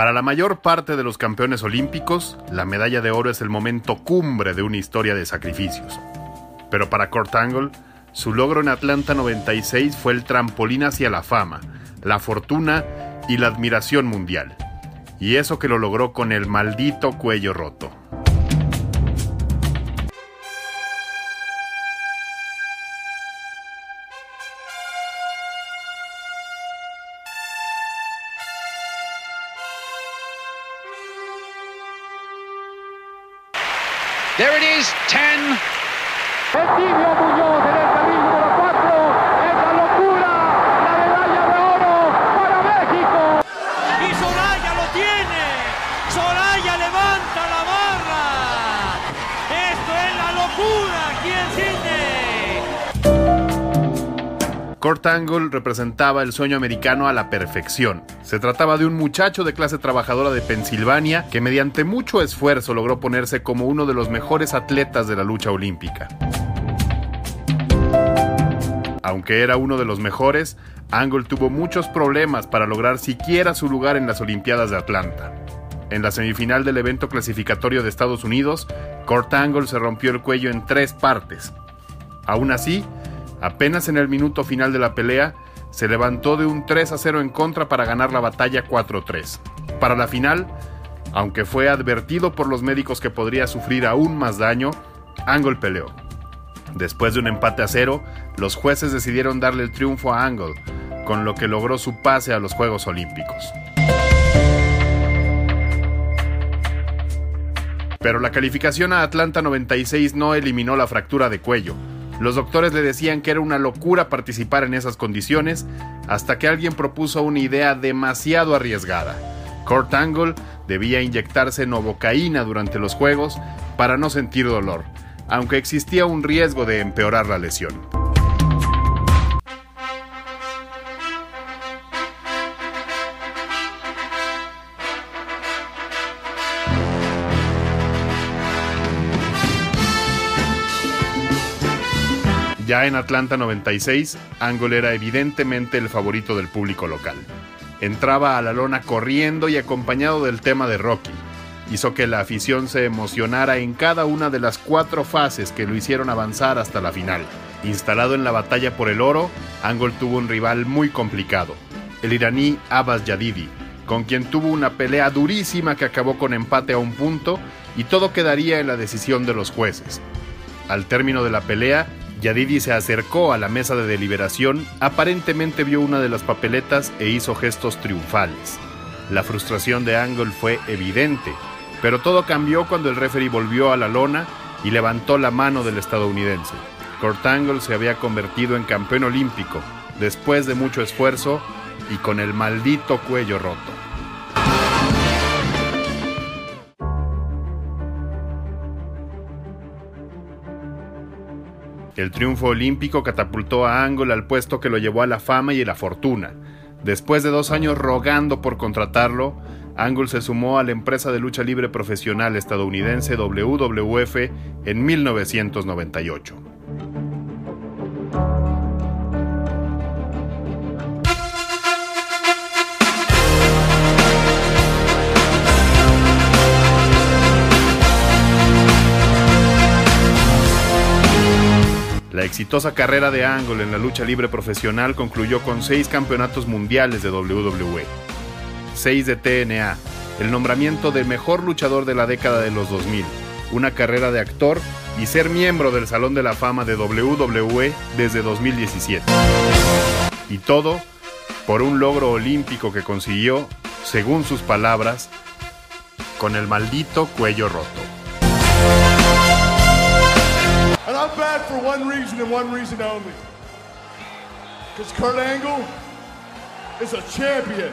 Para la mayor parte de los campeones olímpicos, la medalla de oro es el momento cumbre de una historia de sacrificios. Pero para Kurt Angle, su logro en Atlanta 96 fue el trampolín hacia la fama, la fortuna y la admiración mundial. Y eso que lo logró con el maldito cuello roto. There it is, 10. Kurt Angle representaba el sueño americano a la perfección. Se trataba de un muchacho de clase trabajadora de Pensilvania que mediante mucho esfuerzo logró ponerse como uno de los mejores atletas de la lucha olímpica. Aunque era uno de los mejores, Angle tuvo muchos problemas para lograr siquiera su lugar en las Olimpiadas de Atlanta. En la semifinal del evento clasificatorio de Estados Unidos, Kurt Angle se rompió el cuello en tres partes. Aún así, apenas en el minuto final de la pelea, se levantó de un 3 a 0 en contra para ganar la batalla 4-3. Para la final, aunque fue advertido por los médicos que podría sufrir aún más daño, Angle peleó. Después de un empate a cero, los jueces decidieron darle el triunfo a Angle, con lo que logró su pase a los Juegos Olímpicos. Pero la calificación a Atlanta 96 no eliminó la fractura de cuello. Los doctores le decían que era una locura participar en esas condiciones hasta que alguien propuso una idea demasiado arriesgada. Kurt Angle debía inyectarse novocaína durante los juegos para no sentir dolor, aunque existía un riesgo de empeorar la lesión. Ya en Atlanta 96, Angle era evidentemente el favorito del público local. Entraba a la lona corriendo y acompañado del tema de Rocky. Hizo que la afición se emocionara en cada una de las cuatro fases que lo hicieron avanzar hasta la final. Instalado en la batalla por el oro, Angle tuvo un rival muy complicado, el iraní Abbas Yadidi, con quien tuvo una pelea durísima que acabó con empate a un punto y todo quedaría en la decisión de los jueces. Al término de la pelea, Yadidi se acercó a la mesa de deliberación, aparentemente vio una de las papeletas e hizo gestos triunfales. La frustración de Angle fue evidente, pero todo cambió cuando el referee volvió a la lona y levantó la mano del estadounidense. Kurt Angle se había convertido en campeón olímpico, después de mucho esfuerzo y con el maldito cuello roto. El triunfo olímpico catapultó a Angle al puesto que lo llevó a la fama y a la fortuna. Después de dos años rogando por contratarlo, Angle se sumó a la empresa de lucha libre profesional estadounidense WWF en 1998. La exitosa carrera de Angle en la lucha libre profesional concluyó con seis campeonatos mundiales de WWE, seis de TNA, el nombramiento de mejor luchador de la década de los 2000, una carrera de actor y ser miembro del Salón de la Fama de WWE desde 2017. Y todo por un logro olímpico que consiguió, según sus palabras, con el maldito cuello roto. And for one reason and one reason only. Because Kurt Angle is a champion.